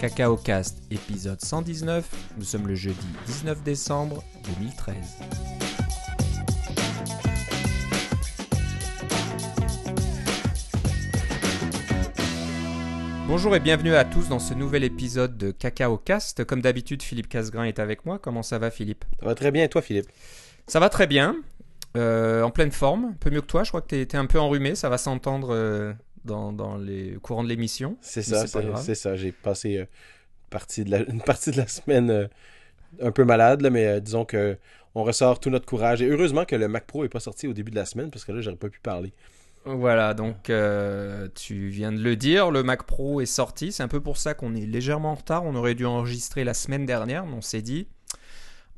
Cacao Cast, épisode 119. Nous sommes le jeudi 19 décembre 2013. Bonjour et bienvenue à tous dans ce nouvel épisode de Cacao Cast. Comme d'habitude, Philippe Casgrain est avec moi. Comment ça va, Philippe? Ça va très bien, et toi, Philippe? Ça va très bien. Euh, en pleine forme, un peu mieux que toi. Je crois que tu es, un peu enrhumé. Ça va s'entendre euh, dans, dans, les courants de l'émission. C'est ça, c'est ça. J'ai passé euh, partie de la, une partie de la semaine un peu malade, mais disons que on ressort tout notre courage. Et heureusement que le Mac Pro n'est pas sorti au début de la semaine parce que là, j'aurais pas pu parler. Voilà, donc euh, tu viens de le dire, le Mac Pro est sorti. C'est un peu pour ça qu'on est légèrement en retard. On aurait dû enregistrer la semaine dernière, mais on s'est dit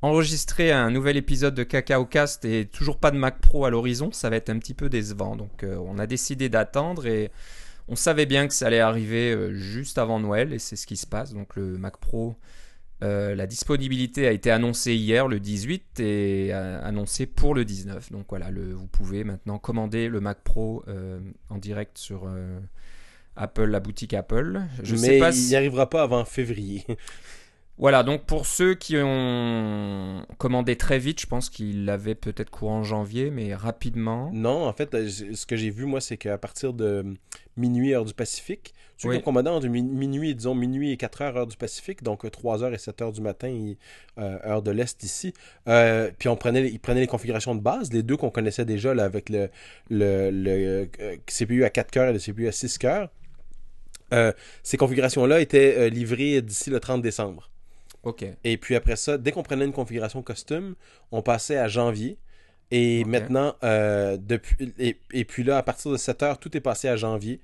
enregistrer un nouvel épisode de Cacao Cast et toujours pas de Mac Pro à l'horizon, ça va être un petit peu décevant. Donc euh, on a décidé d'attendre et on savait bien que ça allait arriver euh, juste avant Noël et c'est ce qui se passe. Donc le Mac Pro euh, la disponibilité a été annoncée hier, le 18, et annoncée pour le 19. Donc voilà, vous pouvez maintenant commander le Mac Pro en direct sur Apple, la boutique Apple. Je Mais sais pas il n'y arrivera pas avant février. Voilà, donc pour ceux qui ont commandé très vite, je pense qu'ils l'avaient peut-être courant janvier, mais rapidement. Non, en fait, ce que j'ai vu, moi, c'est qu'à partir de minuit, heure du Pacifique, ceux qui ont commandé entre minuit, disons minuit et 4 heures, heure du Pacifique, donc 3 heures et 7 heures du matin, euh, heure de l'Est ici, euh, puis on prenait, ils prenaient les configurations de base, les deux qu'on connaissait déjà, là, avec le, le, le euh, CPU à 4 cœurs et le CPU à 6 cœurs. ces configurations-là étaient livrées d'ici le 30 décembre. Et puis après ça, dès qu'on prenait une configuration custom, on passait à janvier. Et maintenant, euh, depuis, et, puis là, à partir de 7 heures, tout est passé à janvier.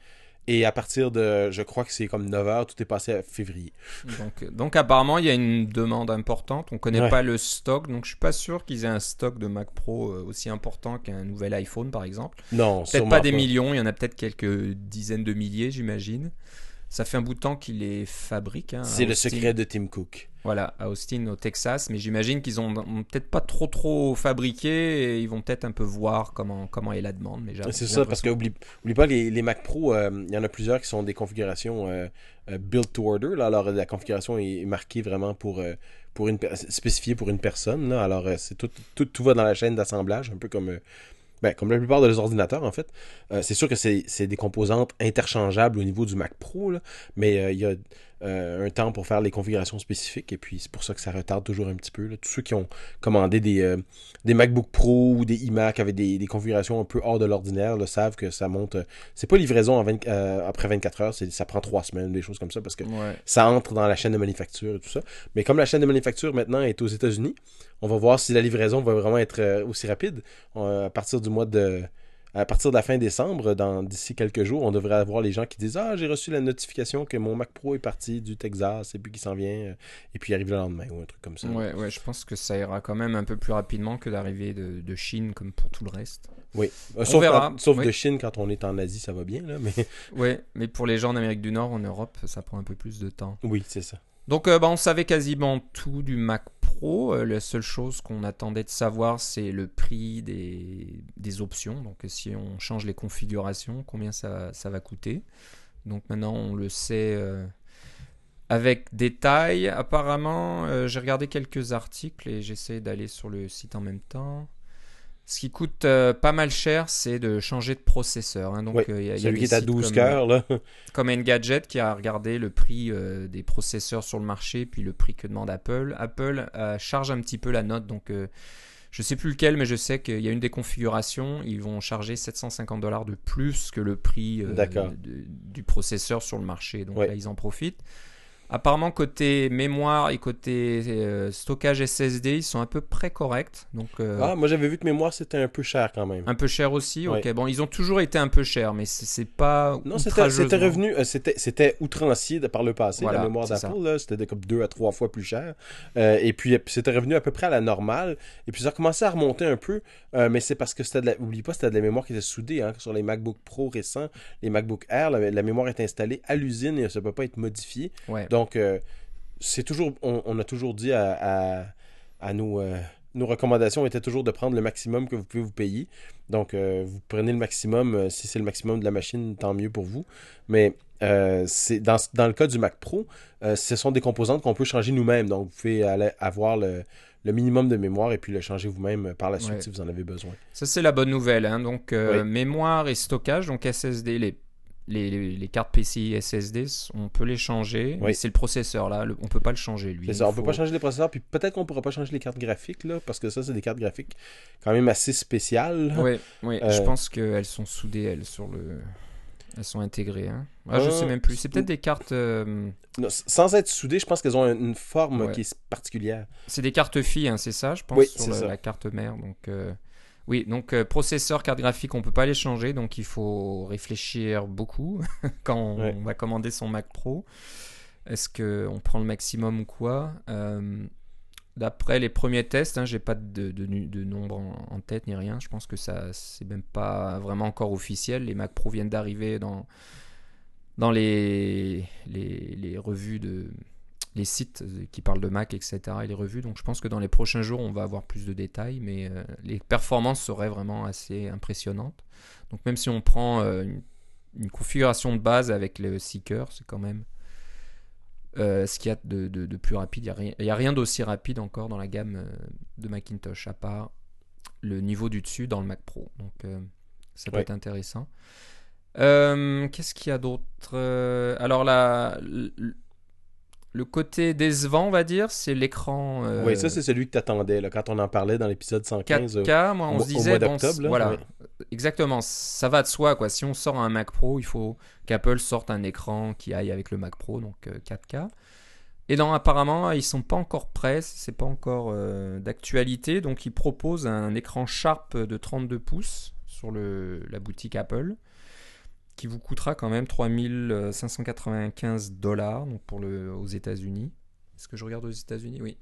Et à partir de, je crois que c'est comme 9 heures, tout est passé à février. Donc, donc apparemment, il y a une demande importante. On ne connaît pas le stock, donc je suis pas sûr qu'ils aient un stock de Mac Pro euh, aussi important qu'un nouvel iPhone, par exemple. Non, peut-être pas des millions, il y en a peut-être quelques dizaines de milliers, j'imagine. Ça fait un bout de temps qu'il les fabrique. Hein, c'est le secret de Tim Cook. Voilà, à Austin, au Texas. Mais j'imagine qu'ils ont, peut-être pas trop trop fabriqué et ils vont peut-être un peu voir comment, comment est la demande. Mais c'est ça, parce que oublie, pas, les, les Mac Pro, euh, il y en a plusieurs qui sont des configurations euh, euh, built to order. Là, alors la configuration est marquée vraiment pour, pour une spécifiée pour une personne. Là, alors c'est tout, tout, tout, va dans la chaîne d'assemblage, un peu comme ben, comme la plupart des ordinateurs, en fait. Euh, c'est sûr que c'est des composantes interchangeables au niveau du Mac Pro, mais euh, il y a euh, un temps pour faire les configurations spécifiques et puis c'est pour ça que ça retarde toujours un petit peu. Tous ceux qui ont commandé des, des MacBook Pro ou des iMac avec des, configurations un peu hors de l'ordinaire le savent que ça monte. c'est pas livraison après 24 heures, ça prend 3 semaines, des choses comme ça parce que ça entre dans la chaîne de manufacture et tout ça. Mais comme la chaîne de manufacture maintenant est aux États-Unis, on va voir si la livraison va vraiment être euh, aussi rapide. à partir du mois de. À partir de la fin décembre, dans d'ici quelques jours, on devrait avoir les gens qui disent Ah, j'ai reçu la notification que mon Mac Pro est parti du Texas et puis qu'il s'en vient, euh, et puis il arrive le lendemain ou un truc comme ça. Ouais, ouais, je pense que ça ira quand même un peu plus rapidement que d'arriver de, Chine comme pour tout le reste. Oui, euh, sauf de Chine quand on est en Asie, ça va bien, là, mais. Oui, mais pour les gens en Amérique du Nord, en Europe, ça prend un peu plus de temps. Oui, c'est ça. Donc, bah, on savait quasiment tout du Mac euh, la seule chose qu'on attendait de savoir, c'est le prix des, options. Donc si on change les configurations, combien ça, va coûter. Donc maintenant, on le sait euh, avec détail. Apparemment, euh, j'ai regardé quelques articles et j'essaie d'aller sur le site en même temps. Ce qui coûte euh, pas mal cher, c'est de changer de processeur. Hein. Donc, euh, y celui qui est à 12 cœurs. Là. Comme Engadget qui a regardé le prix euh, des processeurs sur le marché, puis le prix que demande Apple. Apple charge un petit peu la note. Donc, je sais plus lequel, mais je sais qu'il y a une des configurations. Ils vont charger 750 dollars de plus que le prix du processeur sur le marché. Donc là, ils en profitent. Apparemment, côté mémoire et côté euh, stockage SSD, ils sont à peu près corrects. Donc, euh, ah, moi j'avais vu que mémoire c'était un peu cher quand même. Un peu cher aussi, ok. Bon, ils ont toujours été un peu chers, mais c'est pas. Non, c'était revenu, euh, c'était outrancier par le passé. la mémoire d'Apple, c'était comme deux à trois fois plus cher. et puis c'était revenu à peu près à la normale. Et puis ça a commencé à remonter un peu, mais c'est parce que c'était de la. Oublie pas, c'était de la mémoire qui était soudée. Hein, sur les MacBook Pro récents, les MacBook Air, la, mémoire est installée à l'usine et ça peut pas être modifiée. Ouais. Donc, euh, c'est toujours, on, a toujours dit à, à, nos, euh, nos recommandations étaient toujours de prendre le maximum que vous pouvez vous payer. Donc, euh, vous prenez le maximum. si c'est le maximum de la machine, tant mieux pour vous. Mais euh, c'est dans, dans le cas du Mac Pro, euh, ce sont des composantes qu'on peut changer nous-mêmes. Donc, vous pouvez aller avoir le, le minimum de mémoire et puis le changer vous-même par la suite Ouais. si vous en avez besoin. Ça, c'est la bonne nouvelle. hein. Donc, euh, Oui. mémoire et stockage, donc SSD, les, les, les- les cartes PCI SSD, on peut les changer. Oui. Mais c'est le processeur, là. le- on peut pas le changer, lui. Ça, on peut faut- pas changer les processeurs, puis peut-être qu'on pourra pas changer les cartes graphiques, là, parce que ça, c'est des cartes graphiques quand même assez spéciales. Oui, oui. Euh, je pense qu'elles sont soudées, elles, sur le. Elles sont intégrées. Hein. Ah, je Ah, sais même plus. C'est peut-être des cartes. euh, Non, sans être soudées, je pense qu'elles ont une forme Ouais. qui est particulière. C'est des cartes filles, hein, c'est ça, je pense, Oui, sur ça. la carte mère. Donc, euh, oui, donc euh, processeur, carte graphique, on peut pas les changer, donc il faut réfléchir beaucoup quand on Ouais. va commander son Mac Pro. Est-ce que on prend le maximum ou quoi Euh, D'après les premiers tests, hein, j'ai pas de, de, nombre en, en tête ni rien. Je pense que ça, c'est même pas vraiment encore officiel. Les Mac Pro viennent d'arriver dans dans les, les, les revues de les sites qui parlent de Mac, etc. et les revues. Donc je pense que dans les prochains jours, on va avoir plus de détails, mais euh, les performances seraient vraiment assez impressionnantes. Donc même si on prend euh, une, une configuration de base avec le Seeker, c'est quand même euh, ce qu'il y a de, de- de plus rapide. Il n'y a rien, il y a rien d'aussi rapide encore dans la gamme euh, de Macintosh, à part le niveau du dessus dans le Mac Pro. Donc euh, ça peut Ouais. être intéressant. Euh, Qu'est-ce qu'il y a d'autre? Euh, Alors la, le, côté décevant, on va dire, c'est l'écran. euh, Oui, ça, c'est celui que tu attendais quand on en parlait dans l'épisode 115. euh, 4K, moi, on au se disait, bon, là, voilà, ouais. exactement, ça va de soi, quoi. Si on sort un Mac Pro, il faut qu'Apple sorte un écran qui aille avec le Mac Pro, donc euh, 4K. Et donc, apparemment, ils sont pas encore prêts, c'est pas encore euh, d'actualité, donc ils proposent un écran Sharp de 32 pouces sur le, la boutique Apple, qui vous coûtera quand même 3595 dollars donc pour le, aux États-Unis. Est-ce que je regarde aux États-Unis? Oui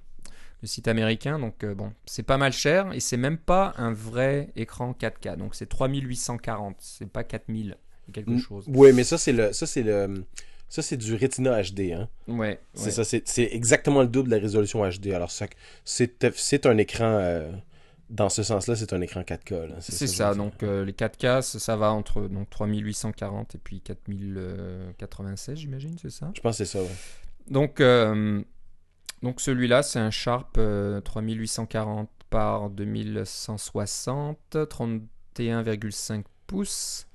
le site américain. Donc euh, bon, c'est pas mal cher et c'est même pas un vrai écran 4K. Donc c'est 3840, c'est pas 4000 et quelque Mm, chose. Oui, mais ça, c'est le, ça, c'est le, ça, c'est du Retina HD. Hein. Ouais, C'est ouais. ça, c'est, c'est exactement le double de la résolution HD. Alors, ça, c'est, c'est un écran, euh, dans ce sens-là, c'est un écran 4K. là. C'est ça, dire. donc euh, les 4K, ça, ça va entre donc, 3840 et puis 4096, j'imagine, c'est ça? Je pense que c'est ça, ouais. Donc, euh, donc celui-là, c'est un Sharp euh, 3840 par 2160, 31,5 pouces,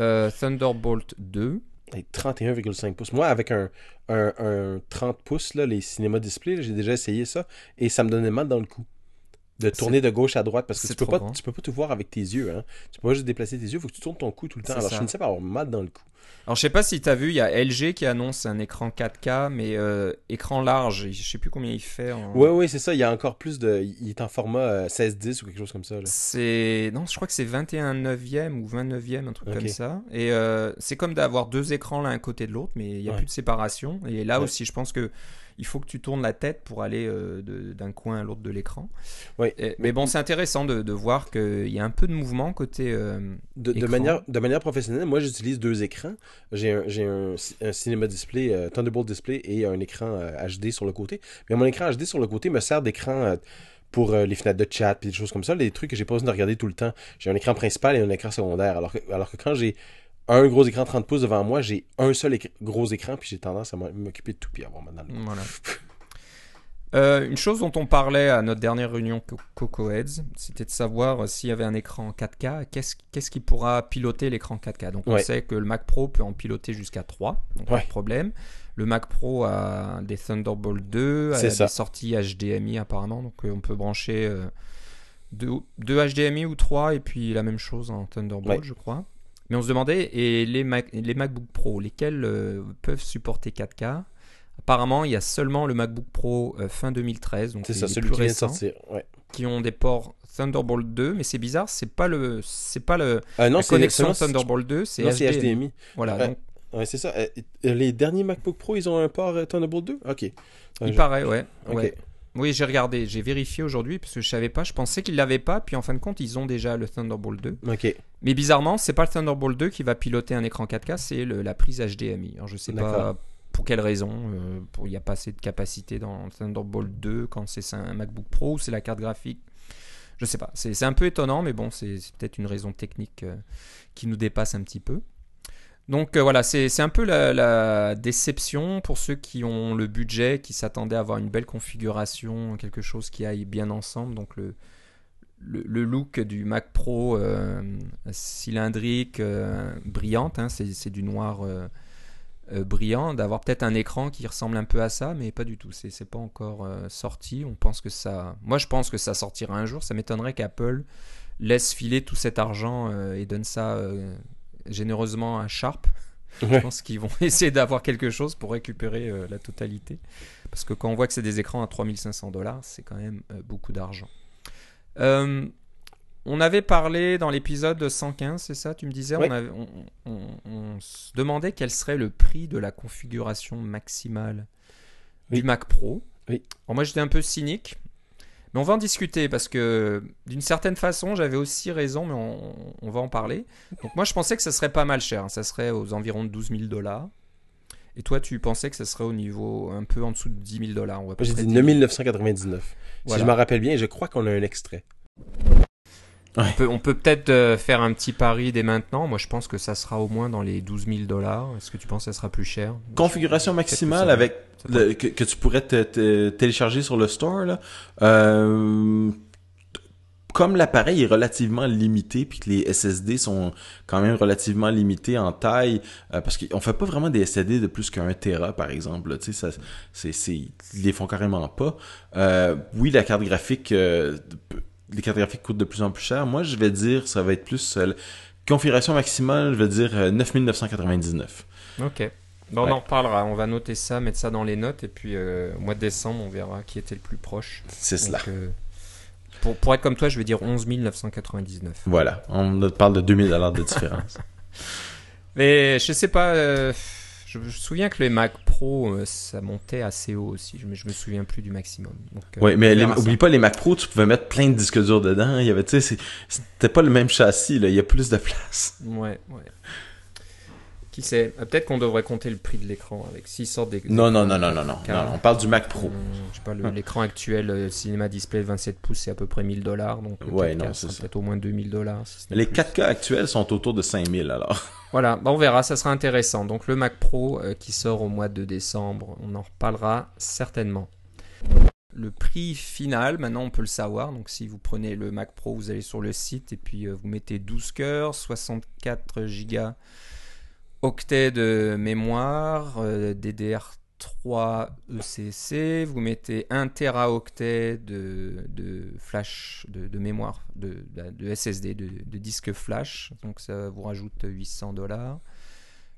euh, Thunderbolt 2. Et 31,5 pouces. Moi, avec un, un, un 30 pouces, là, les cinéma display, j'ai déjà essayé ça et ça me donnait mal dans le cou. De tourner de gauche à droite parce que tu peux, pas, tu peux pas tout voir avec tes yeux. Hein. Tu peux pas juste déplacer tes yeux, il faut que tu tournes ton cou tout le temps. Alors, ça. je finissais par avoir mal dans le cou. Alors je sais pas si tu as vu, il y a LG qui annonce un écran 4K, mais euh, écran large, je sais plus combien il fait. En... Oui, oui, c'est ça. Il y a encore plus de. Il est en format euh, 16-10 ou quelque chose comme ça. C'est non, je crois que c'est 21 neuvième ou 29e, un truc comme ça. Et euh, c'est comme d'avoir deux écrans l'un à côté de l'autre, mais il y a Ouais. plus de séparation. Et là Ouais. aussi, je pense que il faut que tu tournes la tête pour aller euh, d'un coin à l'autre de l'écran. Oui. Et- Mais bon, c'est intéressant de, de voir qu'il y a un peu de mouvement côté. euh, De, manière, de manière professionnelle, moi j'utilise deux écrans. J'ai un, j'ai un, un cinéma display, euh, Thunderbolt display et un écran euh, HD sur le côté. Mais mon écran HD sur le côté me sert d'écran euh, pour euh, les fenêtres de chat et des choses comme ça, les trucs que j'ai pas besoin de regarder tout le temps. J'ai un écran principal et un écran secondaire. Alors que, alors que quand j'ai un gros écran 30 pouces devant moi, j'ai un seul écr- gros écran puis j'ai tendance à m'occuper de tout puis avoir mal dans le dos. Voilà. Euh, une chose dont on parlait à notre dernière réunion Co- Coco Heads, c'était de savoir euh, s'il y avait un écran 4K, qu'est-ce qu'est-ce qui pourra piloter l'écran 4K. Donc on Ouais. sait que le Mac Pro peut en piloter jusqu'à 3, donc pas de problème. Le Mac Pro a des Thunderbolt 2, a ça. des sorties HDMI apparemment, donc euh, on peut brancher deux, deux HDMI ou 3 et puis la même chose en Thunderbolt, Ouais. je crois. Mais on se demandait, et les, Mac, les MacBook Pro, lesquels peuvent supporter 4K Apparemment, il y a seulement le MacBook Pro euh, fin 2013, donc C'est ça, celui plus qui vient de récents, sortir. Ouais. qui ont des ports Thunderbolt 2, mais c'est bizarre, c'est pas le, c'est pas le non, la c'est connexion Thunderbolt 2, c'est non, c'est HDMI. HDMI. Voilà, Ouais. donc Ouais, c'est ça. Les derniers MacBook Pro, ils ont un port euh, Thunderbolt 2 Ok. Il je- paraît, ouais. Ouais. Oui, j'ai regardé, j'ai vérifié aujourd'hui parce que je savais pas, je pensais qu'ils l'avaient pas, puis en fin de compte, ils ont déjà le Thunderbolt 2. Ok. Mais bizarrement, c'est pas le Thunderbolt 2 qui va piloter un écran 4K, c'est la prise HDMI. Alors je sais pas. Pour quelle raison, euh, il n'y a pas assez de capacité dans Thunderbolt 2 quand c'est un MacBook Pro ou c'est la carte graphique? Je sais pas, c'est un peu étonnant, mais bon, c'est peut-être une raison technique euh, qui nous dépasse un petit peu. Donc euh, voilà, c'est un peu la, déception pour ceux qui ont le budget, qui s'attendaient à avoir une belle configuration, quelque chose qui aille bien ensemble. Donc le, look du Mac Pro cylindrique, brillante, hein, c'est du noir brillant, d'avoir peut-être un écran qui ressemble un peu à ça, mais pas du tout. C'est c'est pas encore euh, sorti. On pense que ça. Moi, je pense que ça sortira un jour. Ça m'étonnerait qu'Apple laisse filer tout cet argent euh, et donne ça euh, généreusement à Sharp. Je pense qu'ils vont essayer d'avoir quelque chose pour récupérer euh, la totalité. Parce que quand on voit que c'est des écrans à 3500 dollars, c'est quand même euh, beaucoup d'argent. On avait parlé dans l'épisode 115, c'est ça Tu me disais Oui. on, avait- on- on- on se demandait quel serait le prix de la configuration maximale Oui. du Mac Pro. Oui. Alors moi j'étais un peu cynique, mais on va en discuter parce que d'une certaine façon j'avais aussi raison, mais on, on va en parler. Donc moi je pensais que ça serait pas mal cher, hein. ça serait aux environs de 12 000 dollars. Et toi tu pensais que ça serait au niveau un peu en dessous de 10 000 dollars. J'ai dit 9999. Si Voilà. je me rappelle bien, je crois qu'on a un extrait. On peut, on peut peut-être euh, faire un petit pari dès maintenant. Moi, je pense que ça sera au moins dans les 12 000 dollars. Est-ce que tu penses que ça sera plus cher? Configuration maximale avec le- que, que tu pourrais te, te- télécharger sur le store là. Euh, comme l'appareil est relativement limité puis que les SSD sont quand même relativement limités en taille euh, parce qu'on fait pas vraiment des SSD de plus qu'un Tera par exemple tu sais ça c'est c'est ils les font carrément pas Euh, oui la carte graphique euh, les cartes graphiques coûtent de plus en plus cher moi je vais dire ça va être plus euh, configuration maximale je vais dire euh, 9999 Ok. Bon, Ouais. On en reparlera. On va noter ça, mettre ça dans les notes. Et puis, euh, au mois de décembre, on verra qui était le plus proche. c'est cela euh, pour, pour être comme toi, je vais dire 11 999. Voilà, on parle de 2000 dollars de différence. Mais je sais pas. Je me souviens que les Mac Pro, euh, ça montait assez haut aussi. Je je me souviens plus du maximum. Donc, euh, oui, mais les- oublie pas les Mac Pro, tu pouvais mettre plein de disques durs dedans. Il y avait, tu sais, c'était pas le même châssis, là. Il y a plus de place. Ouais, ouais. Qui sait Euh, Peut-être qu'on devrait compter le prix de l'écran avec s'ils sortent des. Non, non, non, non, non, non. On parle du Mac Pro. Je sais pas, le- Hum. l'écran actuel euh, Cinema Display 27 pouces, c'est à peu près 1000 dollars. Donc, Ouais, 4K non, c'est peut-être au moins 2000 dollars. Si Les plus. 4K actuels sont autour de 5000, alors. Voilà, bah, on verra, ça sera intéressant. Donc, le Mac Pro euh, qui sort au mois de décembre, on en reparlera certainement. Le prix final, maintenant on peut le savoir. Donc, si vous prenez le Mac Pro, vous allez sur le site et puis euh, vous mettez 12 cœurs, 64 Go octets de mémoire, euh, DDR3 ECC, vous mettez 1 teraoctet de, de flash, de, mémoire, de, SSD, de, de disque flash, donc ça vous rajoute 800 dollars.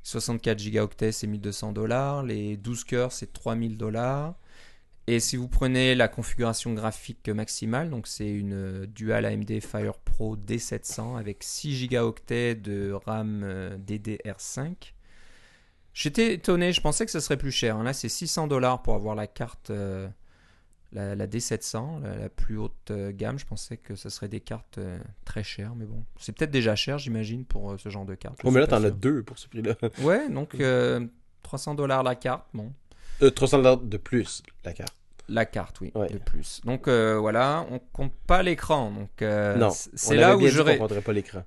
64 gigaoctets c'est 1200 dollars, les 12 cœurs c'est 3000 dollars. Et si vous prenez la configuration graphique maximale, donc c'est une euh, Dual AMD Fire Pro D700 avec 6 gigaoctets de RAM euh, DDR5. J'étais étonné, je pensais que ce serait plus cher. Là, c'est 600 dollars pour avoir la carte, euh, la, la D700, la, la plus haute gamme. Je pensais que ce serait des cartes euh, très chères, mais bon, c'est peut-être déjà cher, j'imagine, pour euh, ce genre de carte. Oh, mais là, t'en as deux pour ce prix-là. Ouais, donc euh, 300 dollars la carte, bon. Euh, 300 dollars de plus, la carte. La carte, oui, Ouais. de plus. Donc euh, voilà, on compte pas l'écran. Donc euh, non, c'est là où qu'on compterait pas l'écran.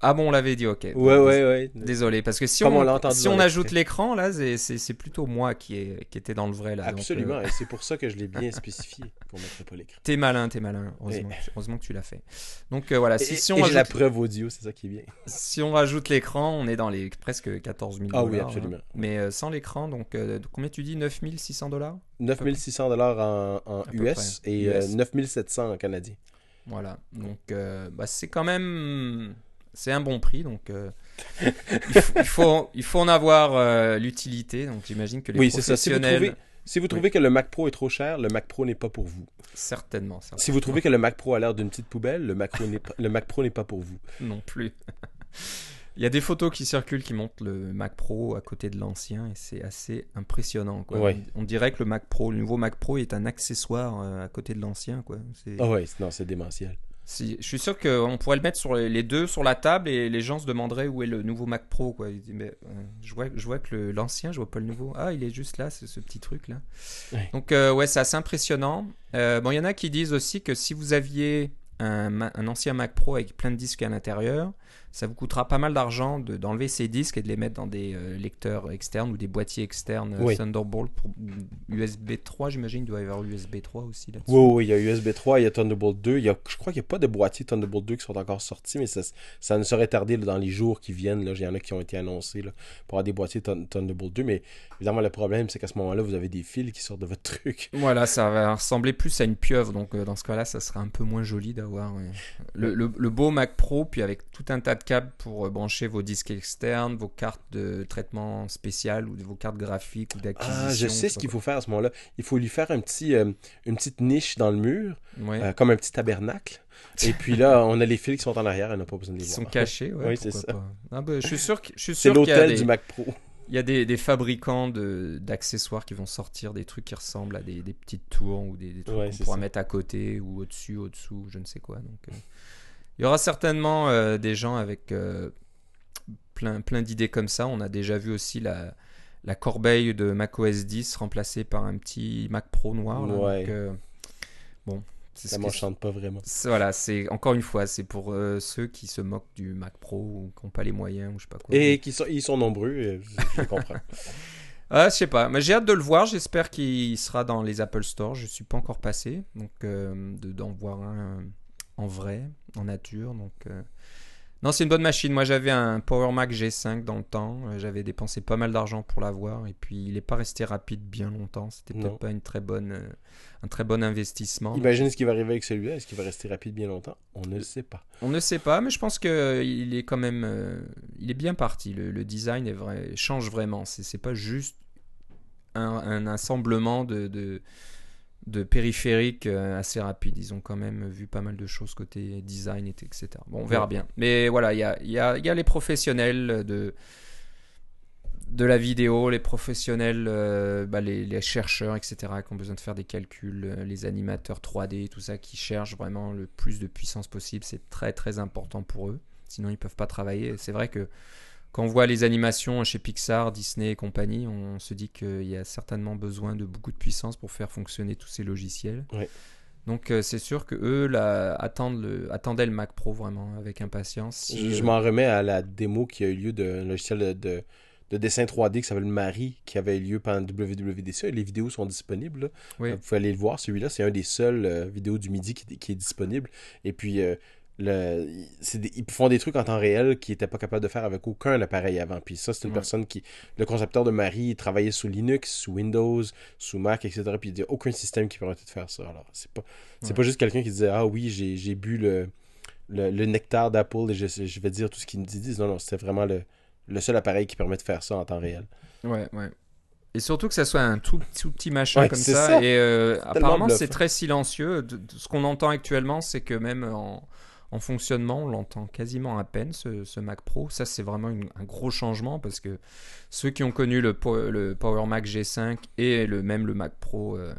Ah bon, on l'avait dit, ok. Ouais, ouais, ouais. Désolé, parce que si Comme on, si on ajoute l'écran, là, c'est- plutôt moi qui, est, qui était dans le vrai. Là, Donc, Absolument, euh, et c'est pour ça que je l'ai bien spécifié qu'on mettrait pas l'écran. T'es malin, t'es malin. Heureusement, heureusement que tu l'as fait. Donc euh, voilà, si, Et, si on et j'ai la rajoute, preuve audio, c'est ça qui est bien. si on rajoute l'écran, on est dans les presque 14 000 Ah oui, dollars, absolument. hein. Mais euh, sans l'écran, donc combien tu dis? 9600 dollars? 9600 dollars en, US près. et US. 9700 en canadien. Voilà, donc bah, c'est quand même c'est un bon prix, donc euh, il, faut, il, faut, il faut en avoir euh, l'utilité. Donc j'imagine que les Oui, c'est ça. Si vous, professionnels, trouvez, si vous trouvez que le Mac Pro est trop cher, le Mac Pro n'est pas pour vous. certainement, certainement Si vous trouvez que le Mac Pro a l'air d'une petite poubelle, le Mac Pro n'est pas- le Mac Pro n'est pas pour vous. non plus. Il y a des photos qui circulent qui montrent le Mac Pro à côté de l'ancien et c'est assez impressionnant. Quoi. Ouais. On, on dirait que le Mac Pro, le nouveau Mac Pro est un accessoire euh, à côté de l'ancien. Quoi. C'est- Ah ouais, non, c'est démentiel. Si- je suis sûr qu'on pourrait le mettre sur les, deux sur la table et les gens se demanderaient où est le nouveau Mac Pro. Quoi. Ils disent, mais, euh, je, vois, je vois que l'ancien, je vois pas le nouveau. Ah, il est juste là, c'est ce petit truc là. Ouais. Donc, euh, ouais, c'est assez impressionnant. Euh, bon, il y en a qui disent aussi que si vous aviez un, un ancien Mac Pro avec plein de disques à l'intérieur, ça vous coûtera pas mal d'argent de- d'enlever ces disques et de les mettre dans des euh, lecteurs externes ou des boîtiers externes euh, Oui. Thunderbolt pour USB 3, j'imagine. Il doit y avoir USB 3 aussi là-dessus. Oui, oui, il y a USB 3, il y a Thunderbolt 2. Il y a, je crois qu'il n'y a pas de boîtier Thunderbolt 2 qui sont encore sortis, mais ça, ça ne serait tardé dans les jours qui viennent. Là. Il y en a qui ont été annoncés là, pour avoir des boîtiers Thun- Thunderbolt 2. Mais évidemment, le problème, c'est qu'à ce moment-là, vous avez des fils qui sortent de votre truc. Voilà, ça va ressembler plus à une pieuvre. Donc, euh, dans ce cas-là, ça serait un peu moins joli d'avoir euh, le, le- le beau Mac Pro, puis avec tout un tas de câbles pour euh, brancher vos disques externes, vos cartes de traitement spécial ou vos cartes graphiques ou d'acquisition. Ah, je sais ce qu'il faut faire à ce moment-là. Il faut lui faire un petit, euh, une petite niche dans le mur, Ouais. euh, comme un petit tabernacle. Et puis là, on a les fils qui sont en arrière, on n'a pas besoin de les Ils voir. sont cachés, ouais, Oui, c'est ça. pas. Ah, bah, je suis sûr que- C'est l'hôtel des- du Mac Pro. Il y a des, des fabricants de- d'accessoires qui vont sortir des trucs qui ressemblent à des, des petites tours ou des, des trucs Ouais, qu'on pourra ça. mettre à côté ou au-dessus, au-dessous, je ne sais quoi. Donc, euh, il y aura certainement euh, des gens avec euh, plein, plein d'idées comme ça. On a déjà vu aussi la, la corbeille de macOS 10 remplacée par un petit Mac Pro noir. là. Ouais. Donc, euh, bon, Ça m'enchante pas vraiment. Voilà, c'est encore une fois, c'est pour euh, ceux qui se moquent du Mac Pro ou qui n'ont pas les moyens ou je sais pas quoi. Et qui sont, ils sont nombreux, je, je comprends. Ah, je sais pas, mais j'ai hâte de le voir. J'espère qu'il sera dans les Apple Store. Je suis pas encore passé, donc euh, de- d'en voir un en vrai, en nature. Donc euh, non, c'est une bonne machine. Moi, j'avais un Power Mac G5 dans le temps. Euh, J'avais dépensé pas mal d'argent pour l'avoir, et puis il est pas resté rapide bien longtemps. C'était peut-être pas une très bonne, euh, un très bon investissement. Imagine ce qui va arriver avec celui-là. Est-ce qu'il va rester rapide bien longtemps? On ne le sait pas. On ne sait pas, mais je pense que euh, il est quand même, euh, il est bien parti. Le, le design est vrai, change vraiment. C'est c'est pas juste un, un assemblement de, de, de périphériques euh, assez rapide. Ils ont quand même vu pas mal de choses côté design, et etc. Bon, on verra bien. Mais voilà, il y a, il y, a, il y a les professionnels de de la vidéo, les professionnels, euh, bah, les, les chercheurs, etc., qui ont besoin de faire des calculs, euh, les animateurs 3D, tout ça, qui cherchent vraiment le plus de puissance possible. C'est très très important pour eux. Sinon, ils peuvent pas travailler. C'est vrai que quand on voit les animations chez Pixar, Disney et compagnie, on se dit qu'il y a certainement besoin de beaucoup de puissance pour faire fonctionner tous ces logiciels. Ouais. Donc euh, c'est sûr que eux là, attendent le, attendaient le Mac Pro vraiment avec impatience. Si, Je, je euh, m'en remets à la démo qui a eu lieu d'un logiciel de, de, de dessin 3D qui s'appelle Marie, qui avait eu lieu pendant WWDC. Les vidéos sont disponibles. Oui. Vous pouvez aller le voir. Celui-là, c'est un des seuls euh, vidéos du midi qui, qui est disponible. Et puis, euh, le, des- ils font des trucs en temps réel qu'ils n'étaient pas capables de faire avec aucun appareil avant. Puis ça, c'est une Ouais. personne qui... Le concepteur de Marie, il travaillait sous Linux, sous Windows, sous Mac, etc. Puis il n'y a aucun système qui permettait de faire ça. Alors, c'est pas, c'est Ouais. pas juste quelqu'un qui disait « Ah oui, j'ai, bu le, le, le nectar d'Apple et je, je vais dire tout ce qu'ils me disent. » Non, non, c'était vraiment le, le seul appareil qui permet de faire ça en temps réel. Ouais, ouais. Et surtout que ça soit un tout, tout petit machin Ouais, comme ça. ça. Et euh, apparemment, c'est très silencieux. De- de ce qu'on entend actuellement, c'est que même en, en fonctionnement, on l'entend quasiment à peine, ce, Mac Pro. Ça, c'est vraiment un gros changement parce que ceux qui ont connu le, Po- le Power Mac G5 et le, même le Mac Pro euh,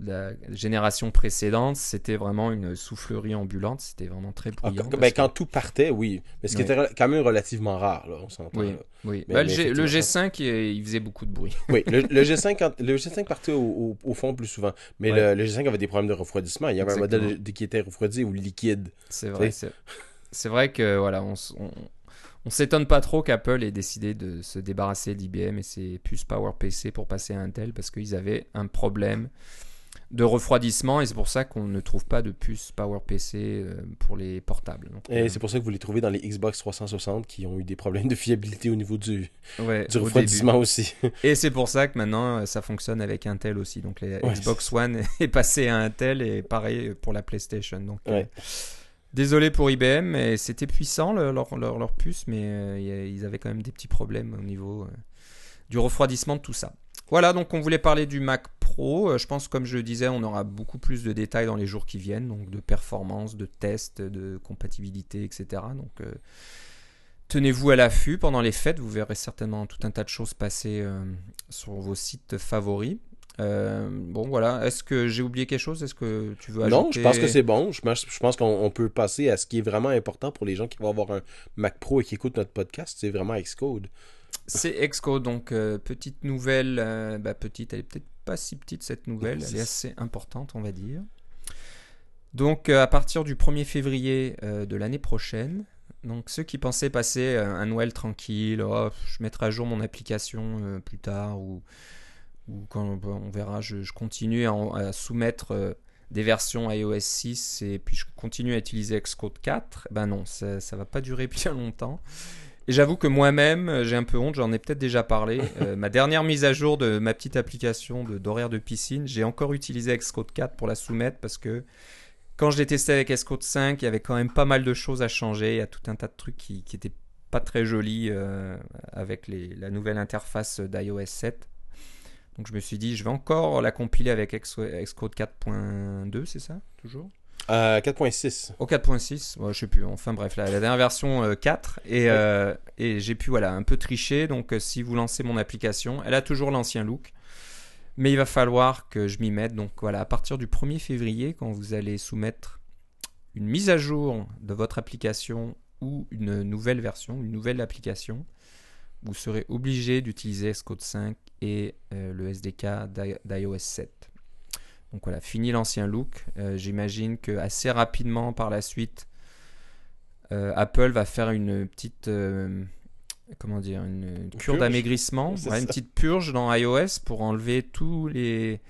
la génération précédente, c'était vraiment une soufflerie ambulante. C'était vraiment très Ah, bruyant. ben, que- quand tout partait, oui. Mais ce qui était quand même relativement rare, là, on s'entend. Oui, là. oui. Mais- mais le, G- le effectivement, G5, il, faisait beaucoup de bruit. Oui, le, le G5, quand- le G5 partait au, au- au fond plus souvent. Mais Ouais. le, le G5 avait des problèmes de refroidissement. Il y avait Exactement. un modèle de- qui était refroidi ou liquide. C'est vrai. C'est vrai que voilà, on, on s'étonne pas trop qu'Apple ait décidé de se débarrasser d'IBM et ses puces PowerPC pour passer à Intel parce qu'ils avaient un problème de refroidissement et c'est pour ça qu'on ne trouve pas de puces PowerPC euh, pour les portables. Donc, Et euh, c'est pour ça que vous les trouvez dans les Xbox 360 qui ont eu des problèmes de fiabilité au niveau du, ouais, du au refroidissement aussi. Et c'est pour ça que maintenant euh, ça fonctionne avec Intel aussi. Donc les Ouais, Xbox One est passé à Intel et pareil pour la PlayStation. Donc euh. Désolé pour IBM, mais c'était puissant le- leur, leur, leur puce, mais euh, ils avaient quand même des petits problèmes au niveau euh, du refroidissement de tout ça. Voilà, donc on voulait parler du Mac Pro. Euh, je pense, comme je le disais, on aura beaucoup plus de détails dans les jours qui viennent, donc de performance, de tests, de compatibilité, etc. Donc euh, tenez-vous à l'affût pendant les fêtes. Vous verrez certainement tout un tas de choses passer euh, sur vos sites favoris. Euh, bon, voilà. Est-ce que j'ai oublié quelque chose? Est-ce que tu veux ajouter Non, je pense que c'est bon. Je pense, je pense qu'on on peut passer à ce qui est vraiment important pour les gens qui vont avoir un Mac Pro et qui écoutent notre podcast. C'est vraiment Xcode. C'est Xcode, donc euh, petite nouvelle, euh, bah, petite, elle est peut-être pas si petite cette nouvelle, elle est assez importante on va dire. Donc euh, à partir du 1er février de l'année prochaine, Donc ceux qui pensaient passer un Noël tranquille, oh, je mettrai à jour mon application plus tard ou, ou quand on verra, je, je continue à, soumettre des versions iOS 6 et puis je continue à utiliser Xcode 4. Ben non, ça, ça va pas durer bien longtemps. Et j'avoue que moi-même, euh, j'ai un peu honte, j'en ai peut-être déjà parlé. Euh, ma dernière mise à jour de ma petite application de- d'horaire de, piscine, j'ai encore utilisé Xcode 4 pour la soumettre parce que quand je l'ai testé avec Xcode 5, il y avait quand même pas mal de choses à changer. Il y a tout un tas de trucs qui, qui étaient pas très jolis euh, avec les- la nouvelle interface d'iOS 7. Donc je me suis dit, je vais encore la compiler avec Xcode 4.2, c'est ça Toujours? Euh, 4.6. Au 4.6, ouais, je sais plus. Enfin bref, la, la dernière version euh, 4. Et, euh, et j'ai pu voilà, un peu tricher. Donc euh, si vous lancez mon application, elle a toujours l'ancien look. Mais il va falloir que je m'y mette. Donc voilà, à partir du 1er février, quand vous allez soumettre une mise à jour de votre application ou une nouvelle version, une nouvelle application, vous serez obligé d'utiliser Xcode 5 et euh, le SDK d'i- d'iOS 7. Donc voilà, fini l'ancien look. Euh, J'imagine que assez rapidement par la suite, euh, Apple va faire une petite, euh, comment dire, une, une cure d'amaigrissement, Ouais, une petite purge dans iOS pour enlever tous les,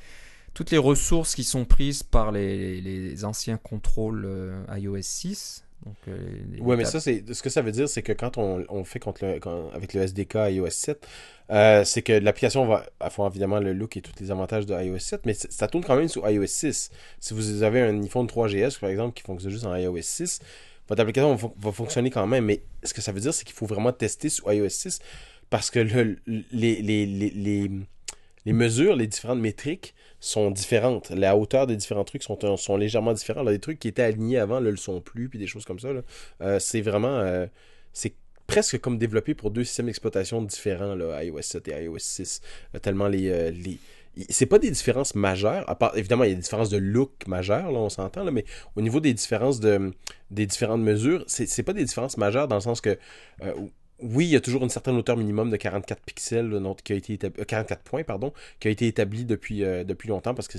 toutes les ressources qui sont prises par les, les anciens contrôles iOS 6. Donc, euh, Ouais, mais ça, c'est ce que ça veut dire, c'est que quand on, on fait contre le, quand- avec le SDK iOS 7, euh, c'est que l'application va avoir évidemment le look et tous les avantages de iOS 7, mais ça tourne quand même sur iOS 6. Si vous avez un iPhone 3GS, par exemple, qui fonctionne juste en iOS 6, votre application va, fon- va fonctionner quand même. Mais ce que ça veut dire, c'est qu'il faut vraiment tester sur iOS 6 parce que le- les, les, les, les, les mesures, les différentes métriques sont différentes. La hauteur des différents trucs sont, sont légèrement différentes. Là, des trucs qui étaient alignés avant, là, le sont plus, puis des choses comme ça. Euh, c'est vraiment. euh, c'est presque comme développé pour deux systèmes d'exploitation différents, là, iOS 7 et iOS 6. Euh, tellement les. euh, les... C'est pas des différences majeures, à part, évidemment, il y a des différences de look majeures, là, on s'entend, mais au niveau des différences de des différentes mesures, c'est pas des différences majeures dans le sens que euh, oui, il y a toujours une certaine hauteur minimum de 44 pixels donc, qui a été établi, euh, 44 points pardon, qui a été établi depuis, euh, depuis longtemps parce que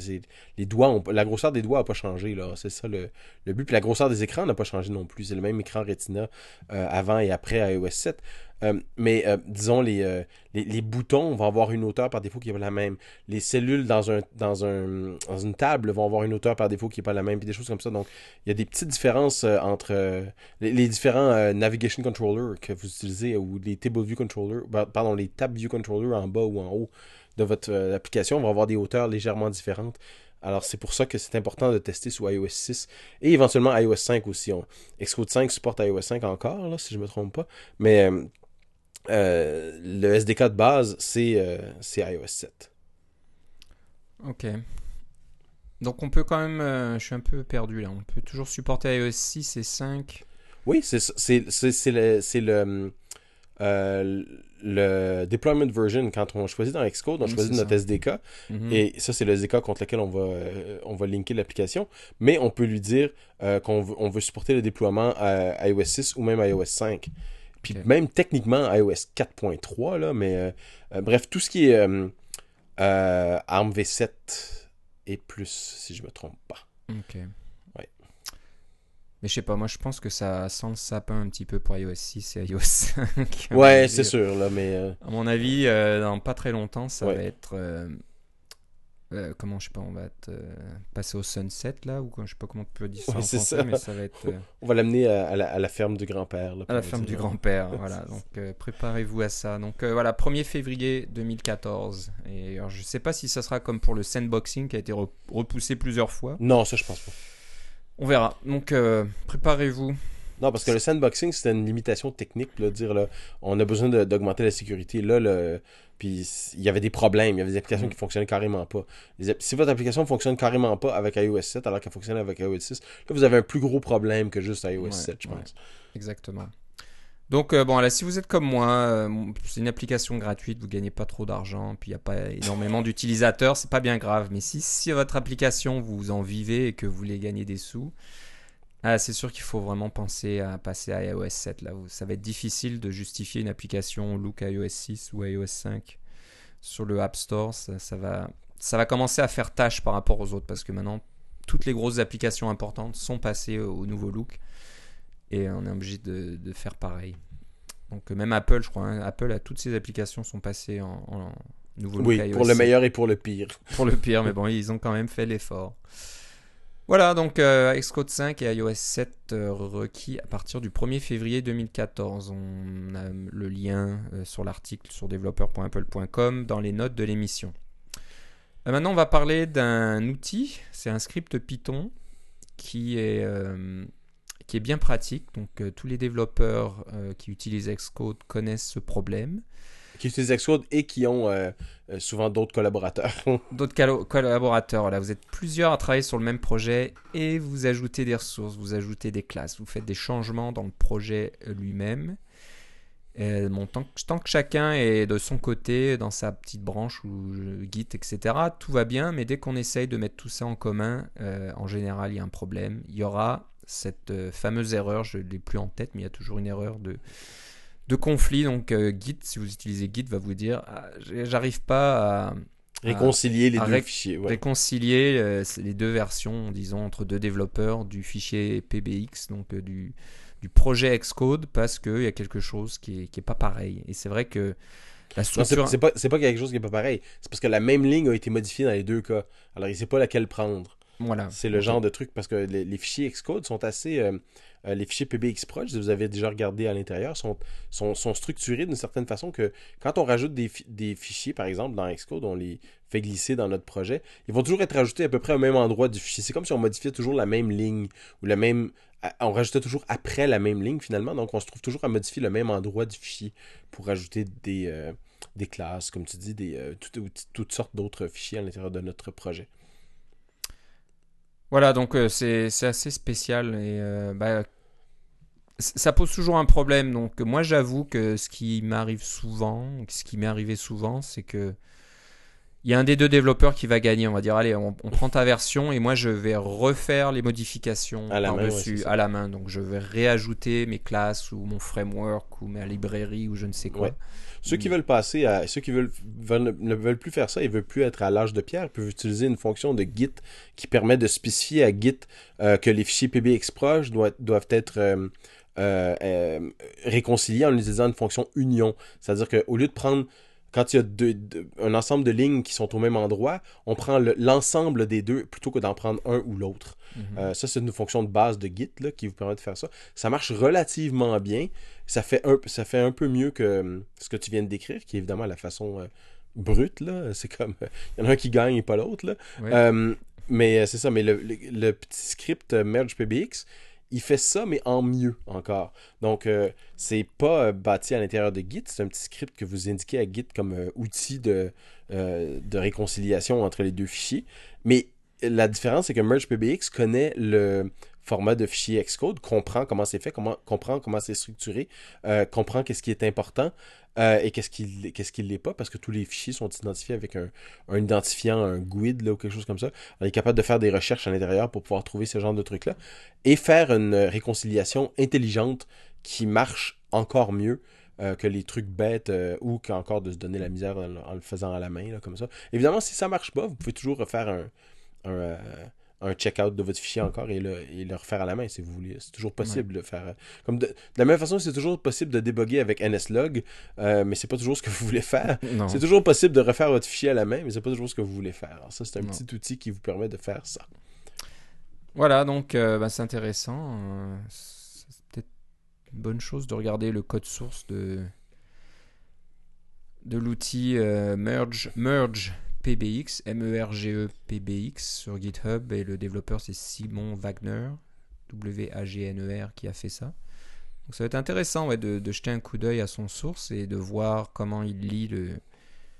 les doigts la grosseur des doigts n'a pas changé là, c'est ça le, but. Puis la grosseur des écrans n'a pas changé non plus, c'est le même écran Retina euh, avant et après iOS 7. Euh, mais euh, disons les, euh, les, les boutons vont avoir une hauteur par défaut qui n'est pas la même. Les cellules dans un dans un dans une table vont avoir une hauteur par défaut qui n'est pas la même, puis des choses comme ça. Donc il y a des petites différences entre les, différents navigation controllers que vous utilisez ou les table view controllers, bah, pardon, les tab view controllers en bas ou en haut de votre application vont avoir des hauteurs légèrement différentes. Alors c'est pour ça que c'est important de tester sur iOS 6 et éventuellement iOS 5 aussi. On, Xcode 5 supporte iOS 5 encore, là, si je me trompe pas. Mais euh, le SDK de base, c'est euh, iOS 7. Ok. Donc on peut quand même, euh, je suis un peu perdu là, on peut toujours supporter iOS 6 et 5. Oui, c'est le, le, euh, le deployment version. Quand on choisit dans Xcode, on choisit notre ça. SDK. Mhm. Et ça, c'est le SDK contre lequel on va, on va linker l'application. Mais on peut lui dire qu'on veut, on veut supporter le déploiement à iOS 6 ou même iOS 5. Puis même techniquement iOS 4.3, là, mais euh, bref, tout ce qui est euh, euh, ARM V7 et plus, si je me trompe pas. Ok. Ouais. Mais je sais pas, moi je pense que ça sent le sapin un petit peu pour iOS 6 et iOS 5. à mon Ouais, c'est sûr, là, mais... À mon avis, dans pas très longtemps, ça Ouais. va être. Euh, comment je sais pas, on va euh, passer au sunset là, ou je sais pas comment on peut dire ça Ouais, en c'est français, ça. mais ça va être. euh, On va l'amener à, à la, à la ferme du grand-père. À la ferme dire. du grand-père, voilà. Donc préparez-vous à ça. Donc voilà, 1er février 2014. Et alors, je sais pas si ça sera comme pour le sandboxing qui a été re- repoussé plusieurs fois. Non, ça, je pense pas. On verra. Donc préparez-vous. Non, parce que le sandboxing, c'était une limitation technique, là, dire là, on a besoin d'augmenter la sécurité. Là, le, puis il y avait des problèmes, il y avait des applications Mm. qui fonctionnaient carrément pas. Les si votre application fonctionne carrément pas avec iOS 7 alors qu'elle fonctionne avec iOS 6, là vous avez un plus gros problème que juste iOS Ouais, 7, je ouais. pense. Exactement. Donc euh, bon, là, si vous êtes comme moi, euh, c'est une application gratuite, vous gagnez pas trop d'argent, puis il n'y a pas énormément d'utilisateurs, c'est pas bien grave. Mais si, si votre application vous en vivez et que vous voulez gagner des sous, ah, c'est sûr qu'il faut vraiment penser à passer à iOS 7. Là, ça va être difficile de justifier une application look iOS 6 ou iOS 5 sur le App Store. Ça, ça va, ça va commencer à faire tâche par rapport aux autres parce que maintenant, toutes les grosses applications importantes sont passées au, au nouveau look. et on est obligé de, de faire pareil. Donc même Apple, je crois, hein, Apple a toutes ses applications sont passées en, en nouveau Oui, look pour iOS le meilleur et pour le pire. pour le pire, mais bon, ils ont quand même fait l'effort. Voilà, donc euh, Xcode 5 et iOS 7 euh, requis à partir du 1er février 2014. On a le lien euh, sur l'article sur developer.apple.com dans les notes de l'émission. Maintenant, on va parler d'un outil, c'est un script Python qui est, qui est bien pratique. Donc, tous les développeurs qui utilisent Xcode connaissent ce problème. Qui utilisent Xcode et qui ont euh, euh, souvent d'autres collaborateurs. d'autres collaborateurs. Voilà, vous êtes plusieurs à travailler sur le même projet et vous ajoutez des ressources, vous ajoutez des classes, vous faites des changements dans le projet euh, lui-même. Tant, que, chacun est de son côté, dans sa petite branche ou Git, etc., tout va bien, mais dès qu'on essaye de mettre tout ça en commun, en général, il y a un problème. Il y aura cette fameuse erreur, je ne l'ai plus en tête, mais il y a toujours une erreur de, de conflit. Donc, euh, Git, si vous utilisez Git, va vous dire ah, j'arrive pas à, Réconcilier les à deux ré- fichiers. ouais. réconcilier euh, les deux versions, disons, entre deux développeurs du fichier PBX, donc euh, du, du projet Xcode, parce qu'il y a quelque chose qui est, qui est pas pareil. Et c'est vrai que structure... c'est pas, c'est pas quelque chose qui est pas pareil. C'est parce que la même ligne a été modifiée dans les deux cas. Alors, il sait pas laquelle prendre. Voilà. C'est le genre de truc parce que les, les fichiers Xcode sont assez. euh, euh, les fichiers PBXproj, si vous avez déjà regardé à l'intérieur, sont, sont, sont structurés d'une certaine façon que quand on rajoute des, fi- des fichiers, par exemple, dans Xcode, on les fait glisser dans notre projet, ils vont toujours être rajoutés à peu près au même endroit du fichier. C'est comme si on modifiait toujours la même ligne ou la même. On rajoutait toujours après la même ligne finalement, donc on se trouve toujours à modifier le même endroit du fichier pour rajouter des, euh, des classes, comme tu dis, des, toutes, toutes sortes d'autres fichiers à l'intérieur de notre projet. Voilà, donc euh, c'est c'est assez spécial et euh, bah, ça pose toujours un problème. Donc moi j'avoue que ce qui m'arrive souvent, ce qui m'est arrivé souvent, c'est que il y a un des deux développeurs qui va gagner. On va dire allez, on, on prend ta version et moi je vais refaire les modifications À la main, ouais, ça. à la main. Donc je vais réajouter mes classes ou mon framework ou ma librairie ou je ne sais quoi. Ouais. Ceux qui veulent passer à. Ceux qui veulent, veulent- ne veulent plus faire ça, ils veulent plus être à l'âge de pierre, ils peuvent utiliser une fonction de Git qui permet de spécifier à Git euh, que les fichiers PBXproj doivent, doivent être euh, euh, réconciliés en utilisant une fonction union. C'est-à-dire qu'au lieu de prendre. Quand il y a deux- deux- un ensemble de lignes qui sont au même endroit, on prend le- l'ensemble des deux plutôt que d'en prendre un ou l'autre. Mhm. Euh, ça, c'est une fonction de base de Git là, qui vous permet de faire ça. Ça marche relativement bien. Ça fait un, ça fait un peu mieux que euh, ce que tu viens de décrire, qui est évidemment la façon euh, brute. là. C'est comme. Il y en a un qui gagne et pas l'autre. là. Euh, mais euh, c'est ça. Mais le, le- le petit script euh, Merge PBX, il fait ça, mais en mieux encore. Donc, euh, c'est pas bâti à l'intérieur de Git. C'est un petit script que vous indiquez à Git comme outil de, de réconciliation entre les deux fichiers. Mais la différence, c'est que Merge PBX connaît le format de fichier Xcode, comprend comment c'est fait, comprend comment c'est structuré, euh, comprend qu'est-ce qui est important euh, et qu'est-ce qui qu'est-ce qui l'est pas, parce que tous les fichiers sont identifiés avec un, identifiant, un GUID là, ou quelque chose comme ça. On est capable de faire des recherches à l'intérieur pour pouvoir trouver ce genre de trucs-là et faire une réconciliation intelligente qui marche encore mieux euh, que les trucs bêtes ou qu'encore de se donner la misère en, le faisant à la main, là, comme ça. Évidemment, si ça marche pas, vous pouvez toujours refaire un, un check-out de votre fichier encore et le, et le refaire à la main si vous voulez. C'est toujours possible de faire. euh, Comme de, de la même façon, c'est toujours possible de débugger avec NSLog, euh, mais c'est pas toujours ce que vous voulez faire. C'est toujours possible de refaire votre fichier à la main, mais c'est pas toujours ce que vous voulez faire. Alors ça, c'est un Non. petit outil qui vous permet de faire ça. Voilà, donc euh, bah, c'est intéressant. euh, c'est peut-être une bonne chose de regarder le code source de, de l'outil Merge, Merge PBX, M-E-R-G-E PBX sur GitHub. Et le développeur, c'est Simon Wagner, W-A-G-N-E-R, qui a fait ça. Donc ça va être intéressant ouais, de, jeter un coup d'œil à son source et de voir comment il lit le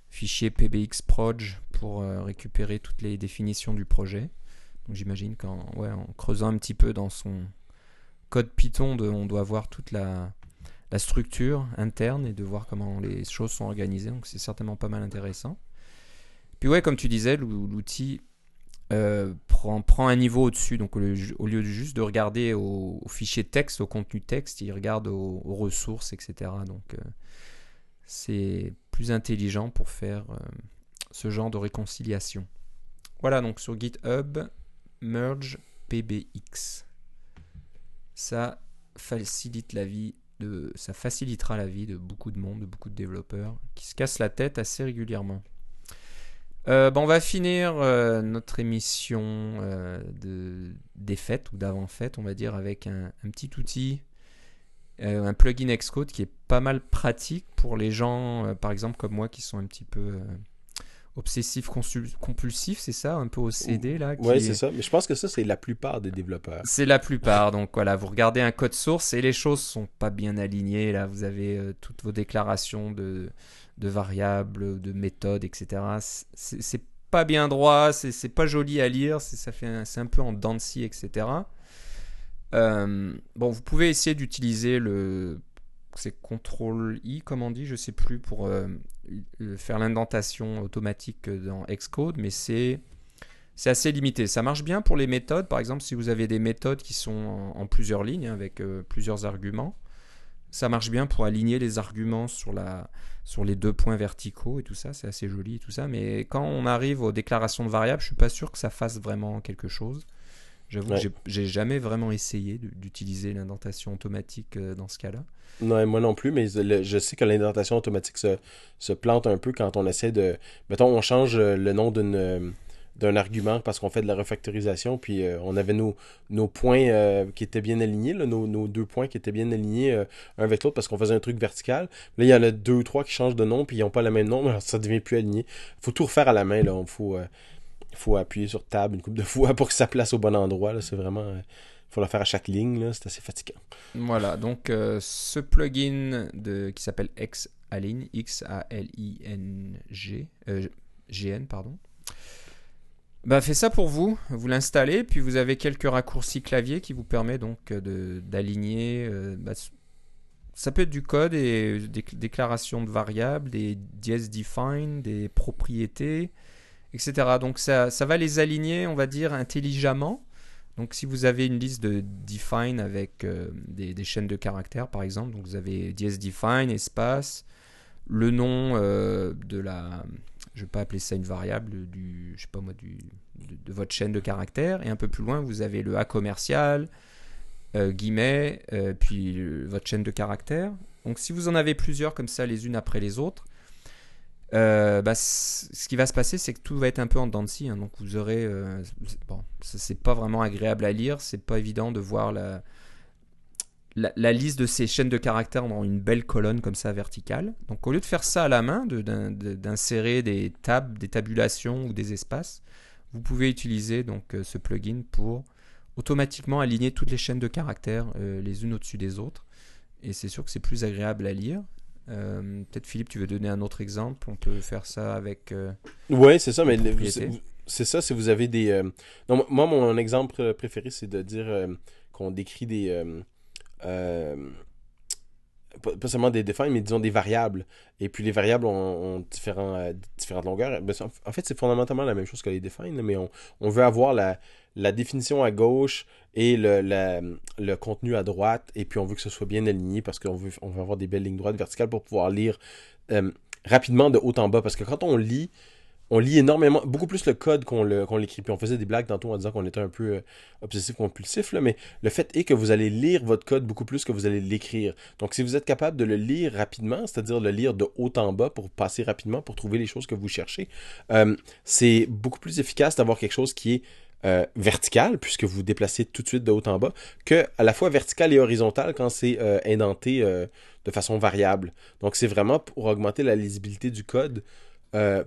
fichier PBX Proj pour euh, récupérer toutes les définitions du projet. Donc j'imagine qu'en ouais, en creusant un petit peu dans son code Python, on doit voir toute la, la structure interne et de voir comment les choses sont organisées. Donc c'est certainement pas mal intéressant. Puis ouais, comme tu disais, l'ou- l'outil euh, prend, un niveau au-dessus. Donc au lieu, de juste de regarder au, fichier texte, au contenu texte, il regarde aux, ressources, etc. Donc euh, c'est plus intelligent pour faire euh, ce genre de réconciliation. Voilà, donc sur GitHub, merge PBX. Ça facilitera la vie de beaucoup de monde, de beaucoup de développeurs qui se cassent la tête assez régulièrement. Euh, on va finir euh, notre émission euh, de, des fêtes ou d'avant-fête, on va dire, avec un, petit outil, un plugin Xcode qui est pas mal pratique pour les gens, par exemple, comme moi, qui sont un petit peu obsessif compulsif, c'est ça, un peu OCD là. Oui, c'est ça. Mais je pense que ça, c'est la plupart des développeurs. C'est la plupart. Donc voilà, vous regardez un code source et les choses sont pas bien alignées. Là, vous avez euh, toutes vos déclarations de, de variables, de méthodes, etc. C'est pas bien droit, c'est pas joli à lire, c'est un, un peu en dents etc. Euh, bon, vous pouvez essayer d'utiliser le c'est CTRL I, comme on dit, je sais plus, pour euh, faire l'indentation automatique dans Xcode, mais c'est c'est assez limité. Ça marche bien pour les méthodes. Par exemple, si vous avez des méthodes qui sont en, plusieurs lignes, hein, avec euh, plusieurs arguments, ça marche bien pour aligner les arguments sur, la, sur les deux points verticaux et tout ça. C'est assez joli et tout ça. Mais quand on arrive aux déclarations de variables, je suis pas sûr que ça fasse vraiment quelque chose. J'avoue que j'ai jamais vraiment essayé d'utiliser l'indentation automatique euh, dans ce cas-là. Non, moi non plus, mais je sais que l'indentation automatique se, se, plante un peu quand on essaie de. Mettons, on change euh, le nom d'une euh, d'un argument parce qu'on fait de la refactorisation, puis on avait nos, nos points qui étaient bien alignés, nos, nos, deux points qui étaient bien alignés un avec l'autre parce qu'on faisait un truc vertical. Là, il y en a deux ou trois qui changent de nom, puis ils n'ont pas le même nom, alors ça devient plus aligné. Faut tout refaire à la main, là. Il faut, faut appuyer sur table une couple de fois pour que ça place au bon endroit. C'est vraiment. Euh, faut le faire à chaque ligne. C'est assez fatigant. Voilà. Donc, euh, ce plugin qui s'appelle Xalign, X-A-L-I-N-G, euh, G-N, pardon. Bah, fait ça pour vous, vous l'installez, puis vous avez quelques raccourcis clavier qui vous permet donc d'aligner. Bah, ça peut être du code et des déclarations de variables, des dièse define, des propriétés, etc. Donc ça, ça va les aligner, on va dire, intelligemment. Donc si vous avez une liste de define avec euh, des, chaînes de caractères, par exemple, donc vous avez dièse define, espace, le nom euh, de la, je vais pas appeler ça une variable, du, je sais pas moi, du, de, votre chaîne de caractères, et un peu plus loin vous avez le A commercial, euh, guillemets, puis votre chaîne de caractères. Donc si vous en avez plusieurs comme ça les unes après les autres, euh, bah, ce qui va se passer, c'est que tout va être un peu en dents de scie. Hein. donc vous aurez. Euh, bon, c'est pas vraiment agréable à lire. C'est pas évident de voir la, la, liste de ces chaînes de caractères dans une belle colonne comme ça verticale. Donc au lieu de faire ça à la main, d'insérer des tables, des tabulations ou des espaces, vous pouvez utiliser donc euh, ce plugin pour automatiquement aligner toutes les chaînes de caractères les unes au-dessus des autres. Et c'est sûr que c'est plus agréable à lire. Euh, peut-être Philippe, tu veux donner un autre exemple? On peut faire ça avec. Euh, oui, c'est ça, mais c'est ça, si vous avez des. Euh, non, moi, mon exemple préféré, c'est de dire qu'on décrit des. Pas, seulement des defines, mais disons des variables. Et puis les variables ont, différents, différentes longueurs. Ben, en fait, c'est fondamentalement la même chose que les defines, mais on, on veut avoir la, définition à gauche et le, le, contenu à droite. Et puis on veut que ce soit bien aligné parce qu'on veut, on veut avoir des belles lignes droites verticales pour pouvoir lire euh, rapidement de haut en bas. Parce que quand on lit, on lit énormément, beaucoup plus le code qu'on l'écrit. Puis on faisait des blagues tantôt en disant qu'on était un peu euh, obsessif compulsif, là, mais le fait est que vous allez lire votre code beaucoup plus que vous allez l'écrire. Donc si vous êtes capable de le lire rapidement, c'est-à-dire le lire de haut en bas pour passer rapidement, pour trouver les choses que vous cherchez, euh, c'est beaucoup plus efficace d'avoir quelque chose qui est euh, verticale, puisque vous vous déplacez tout de suite de haut en bas, que à la fois verticale et horizontale quand c'est indenté de façon variable. Donc c'est vraiment pour augmenter la lisibilité du code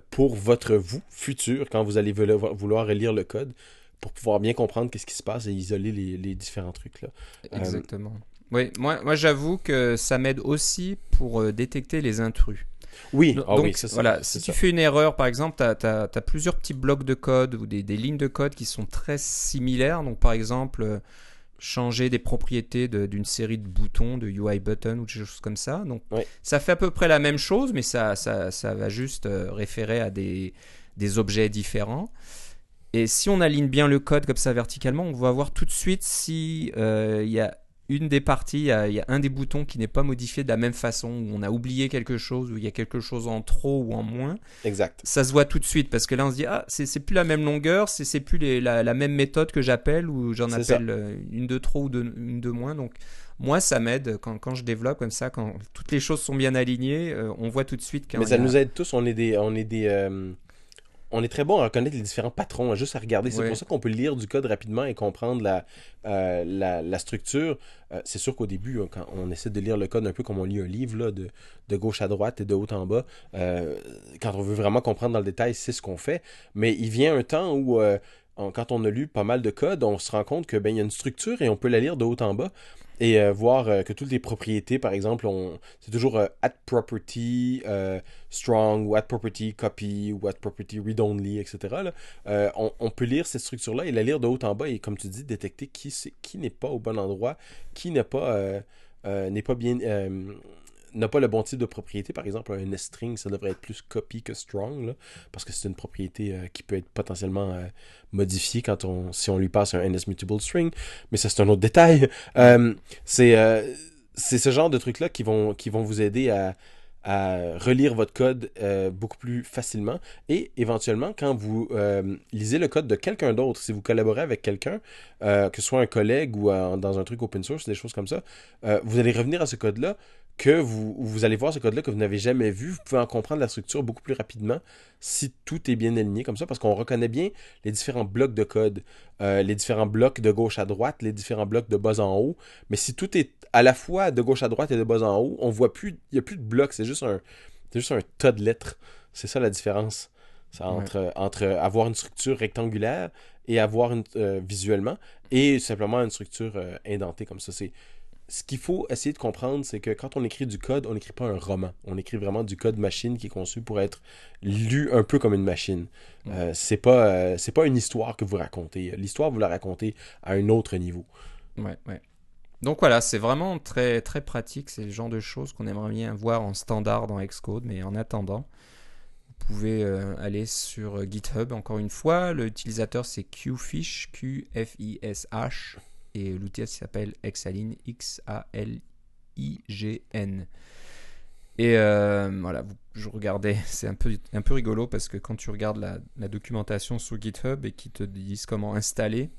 pour votre vous futur, quand vous allez vouloir relire le code, pour pouvoir bien comprendre qu'est-ce qui se passe et isoler les, différents trucs. Là. Exactement. Oui, moi, moi j'avoue que ça m'aide aussi pour détecter les intrus. Oui, ah donc, voilà, si tu fais une erreur, par exemple, tu as, plusieurs petits blocs de code ou des, lignes de code qui sont très similaires. Donc, par exemple, euh, changer des propriétés d'une série de boutons, de UI button ou des choses comme ça. Donc, ça fait à peu près la même chose, mais ça, ça, ça va juste euh, référer à des, des objets différents. Et si on aligne bien le code comme ça verticalement, on va voir tout de suite si euh, il y a une des parties, il y, a, un des boutons qui n'est pas modifié de la même façon, où on a oublié quelque chose, où il y a quelque chose en trop ou en moins. Exact. Ça se voit tout de suite parce que là on se dit ah c'est plus la même longueur, c'est plus la, même méthode que j'appelle ou j'en appelle euh, une de trop ou une de moins. Donc Moi, ça m'aide quand, quand je développe comme ça, quand toutes les choses sont bien alignées, euh, on voit tout de suite Mais ça a- nous aide tous. On est des. On est des. euh, on est très bon à reconnaître les différents patrons, juste à regarder. C'est pour ça qu'on peut lire du code rapidement et comprendre la, euh, la, la structure. Euh, c'est sûr qu'au début, hein, quand on essaie de lire le code un peu comme on lit un livre, là, de, de gauche à droite et de haut en bas, euh, quand on veut vraiment comprendre dans le détail, c'est ce qu'on fait. Mais il vient un temps où, on- quand on a lu pas mal de code, on se rend compte que ben, il y a une structure et on peut la lire de haut en bas. Et euh, voir euh, que toutes les propriétés, par exemple, c'est toujours euh, at property strong ou at property copy ou at property read only, etc. on, peut lire cette structure-là et la lire de haut en bas et, comme tu dis, détecter qui, qui n'est pas au bon endroit, qui n'est pas, n'est pas bien. N'a pas le bon type de propriété. Par exemple, un string, ça devrait être plus copy que strong, là, parce que c'est une propriété euh, qui peut être potentiellement euh, modifiée quand on, si on lui passe un NS mutable string. Mais ça, c'est un autre détail. Euh, c'est c'est ce genre de trucs-là qui vont, qui vont vous aider à, à relire votre code euh, beaucoup plus facilement. Et éventuellement, quand vous euh, lisez le code de quelqu'un d'autre, si vous collaborez avec quelqu'un, euh, que ce soit un collègue ou dans un truc open source, des choses comme ça, vous allez revenir à ce code-là que vous, vous allez voir ce code-là que vous n'avez jamais vu. Vous pouvez en comprendre la structure beaucoup plus rapidement si tout est bien aligné comme ça, parce qu'on reconnaît bien les différents blocs de code, euh, les différents blocs de gauche à droite, les différents blocs de bas en haut. Mais si tout est à la fois de gauche à droite et de bas en haut, on voit plus, il n'y a plus de blocs, c'est juste un, c'est juste un tas de lettres. C'est ça la différence. Entre, entre avoir une structure rectangulaire et avoir une, euh, visuellement et simplement une structure euh, indentée comme ça. C'est ce qu'il faut essayer de comprendre, c'est que quand on écrit du code, on n'écrit pas un roman. On écrit vraiment du code machine qui est conçu pour être lu un peu comme une machine. Euh, c'est pas euh, c'est pas une histoire que vous racontez. L'histoire vous la racontez à un autre niveau. Ouais, ouais. Donc voilà, c'est vraiment très, très pratique. C'est le genre de choses qu'on aimerait bien voir en standard dans Xcode. Mais en attendant, vous pouvez euh, aller sur euh, GitHub. Encore une fois, l'utilisateur c'est Qfish, Q-F-I-S-H. Et l'outil s'appelle Xalign, X-A-L-I-G-N. Et euh, voilà, vous- je regardais, c'est un peu, un peu rigolo parce que quand tu regardes la, la documentation sur GitHub et qu'ils te disent comment installer,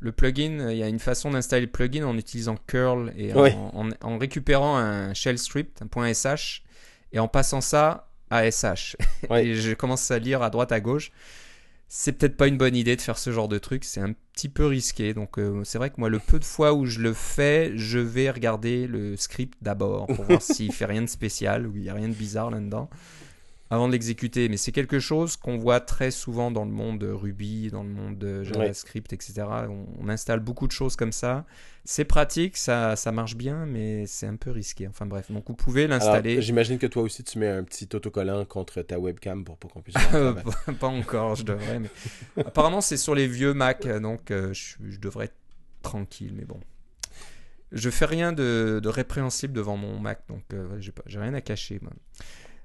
le plugin, il y a une façon d'installer le plugin en utilisant curl et en, Ouais. en- en récupérant un shell script, un point .sh, et en passant ça à sh. Ouais. et je commence à lire à droite à gauche. C'est peut-être pas une bonne idée de faire ce genre de truc, c'est un petit peu risqué. Donc euh, c'est vrai que moi, le peu de fois où je le fais, je vais regarder le script d'abord pour voir s'il fait rien de spécial ou il y a rien de bizarre là-dedans avant de l'exécuter. Mais c'est quelque chose qu'on voit très souvent dans le monde de Ruby, dans le monde de JavaScript, etc. On, on installe beaucoup de choses comme ça. C'est pratique, ça, ça marche bien, mais c'est un peu risqué. Enfin bref, donc vous pouvez l'installer. J'imagine que toi aussi tu mets un petit autocollant contre ta webcam pour pas qu'on puisse. travail. pas encore, je devrais. Mais... Apparemment, c'est sur les vieux Mac, donc euh, je, je devrais être tranquille, mais bon. Je fais rien de, de répréhensible devant mon Mac, donc euh, j'ai rien à cacher. Moi.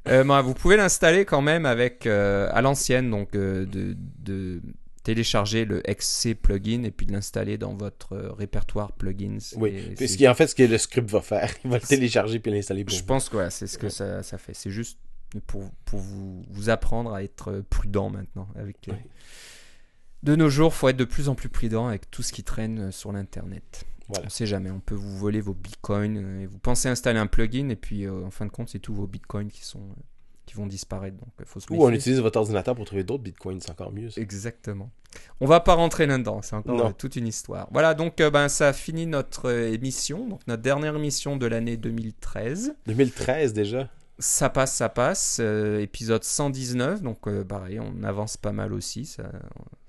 Euh, vous pouvez l'installer quand même avec euh, à l'ancienne, donc euh, de, de télécharger le XC plugin et puis de l'installer dans votre répertoire plugins. Oui. Et ce qui, en fait, ce que le script va faire, il va le télécharger puis l'installer je vous. pense que ouais, c'est ce que ça, ça fait. C'est juste pour, pour vous, vous apprendre à être prudent maintenant. Avec. De nos jours, faut être de plus en plus prudent avec tout ce qui traîne sur l'Internet. Voilà. On sait jamais, on peut vous voler vos bitcoins euh, et vous pensez installer un plugin et puis euh, en fin de compte, c'est tous vos bitcoins qui, sont, euh, qui vont disparaître. Donc faut se Ou on utilise votre ordinateur pour trouver d'autres bitcoins, c'est encore mieux. ça. Exactement. On va pas rentrer là-dedans, c'est encore Non. toute une histoire. Voilà, donc euh, ben, ça finit notre émission, donc notre dernière émission de l'année 2013. 2013 déjà. Ça passe, ça passe. euh, épisode 119, donc euh, pareil, on avance pas mal aussi. Ça-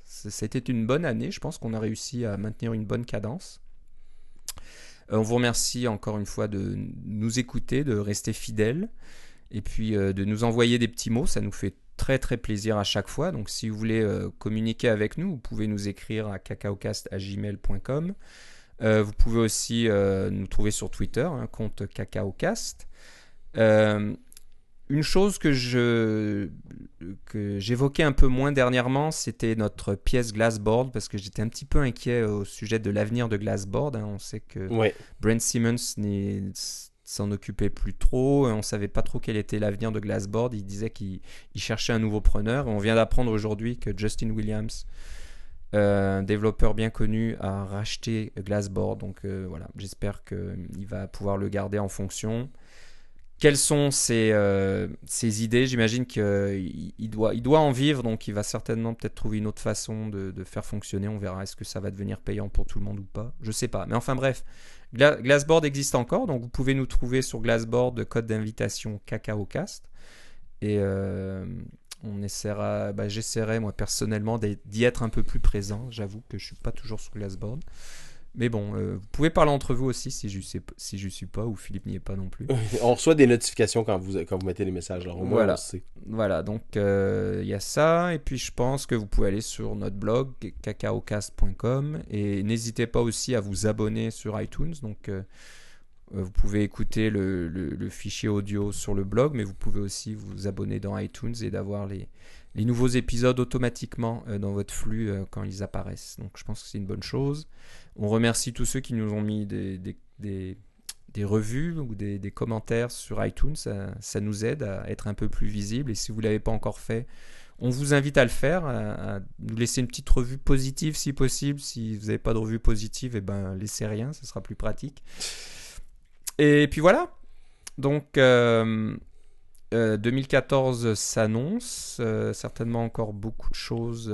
c'était une bonne année. Je pense qu'on a réussi à maintenir une bonne cadence. Euh, on vous remercie encore une fois de nous écouter, de rester fidèles et puis euh, de nous envoyer des petits mots. Ça nous fait très très plaisir à chaque fois. Donc si vous voulez euh, communiquer avec nous, vous pouvez nous écrire à cacaocast.gmail.com. Vous pouvez aussi nous trouver sur Twitter, un compte cacaocast. Euh, une chose que je que j'évoquais un peu moins dernièrement, c'était notre pièce Glassboard parce que j'étais un petit peu inquiet au sujet de l'avenir de Glassboard. hein. On sait que Ouais. Brent Simmons s'en occupait plus trop. On savait pas trop quel était l'avenir de Glassboard. Il disait qu'il il cherchait un nouveau preneur. Et on vient d'apprendre aujourd'hui que Justin Williams un développeur bien connu a racheté Glassboard. Donc voilà, j'espère qu'il va pouvoir le garder en fonction quelles sont ses, euh, idées J'imagine qu'il doit, il doit en vivre, donc il va certainement peut-être trouver une autre façon de, faire fonctionner. On verra est-ce que ça va devenir payant pour tout le monde ou pas? Je sais pas. Mais enfin bref, Glassboard existe encore, donc vous pouvez nous trouver sur Glassboard, code d'invitation CacaoCast. Et euh, on essaiera, bah, j'essaierai moi personnellement d'y être un peu plus présent. J'avoue que je suis pas toujours sur Glassboard. Mais bon, euh, vous pouvez parler entre vous aussi si je sais si je suis pas ou Philippe n'y est pas non plus. on reçoit des notifications quand vous quand vous mettez les messages. Alors voilà. Voilà, donc euh, il y a ça et puis je pense que vous pouvez aller sur notre blog cacaocast.com et n'hésitez pas aussi à vous abonner sur iTunes. Donc euh, vous pouvez écouter le, le, fichier audio sur le blog, mais vous pouvez aussi vous abonner dans iTunes et d'avoir les, les nouveaux épisodes automatiquement dans votre flux quand ils apparaissent. Donc je pense que c'est une bonne chose. On remercie tous ceux qui nous ont mis des, revues ou des, commentaires sur iTunes. Ça, nous aide à être un peu plus visible. Et si vous ne l'avez pas encore fait, on vous invite à le faire, à, nous laisser une petite revue positive si possible. Si vous n'avez pas de revue positive, eh ben, laissez rien, ce sera plus pratique. Et puis voilà. Donc, 2014 euh, euh, s'annonce. Euh, certainement encore beaucoup de choses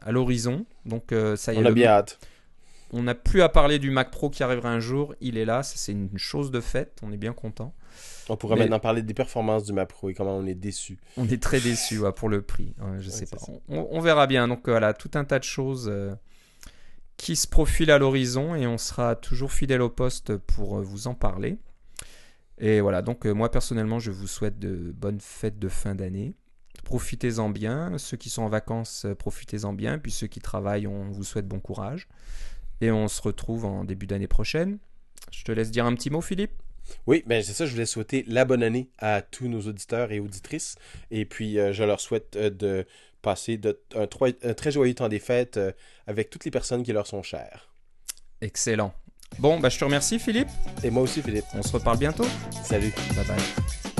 à l'horizon. Donc, ça y est. On a bien hâte. On n'a plus à parler du Mac Pro qui arrivera un jour. Il est là. C'est une chose de fait. On est bien content. On pourrait maintenant parler des performances du Mac Pro et comment on est déçu. On est très déçu pour le prix. je sais pas. On, verra bien. Donc voilà, tout un tas de choses euh, qui se profilent à l'horizon et on sera toujours fidèle au poste pour euh, vous en parler. Et voilà, donc euh, moi personnellement, je vous souhaite de bonnes fêtes de fin d'année. Profitez-en bien. Ceux qui sont en vacances, profitez-en bien. Puis ceux qui travaillent, on vous souhaite bon courage. Et on se retrouve en début d'année prochaine. Je te laisse dire un petit mot, Philippe? Oui, ben c'est ça, je voulais souhaiter la bonne année à tous nos auditeurs et auditrices. Et puis, euh, je leur souhaite euh, de passer de, un, très joyeux temps des fêtes euh, avec toutes les personnes qui leur sont chères. Excellent. Bon, bah, je te remercie, Philippe. Et moi aussi, Philippe. On se reparle bientôt. Salut. Bye bye.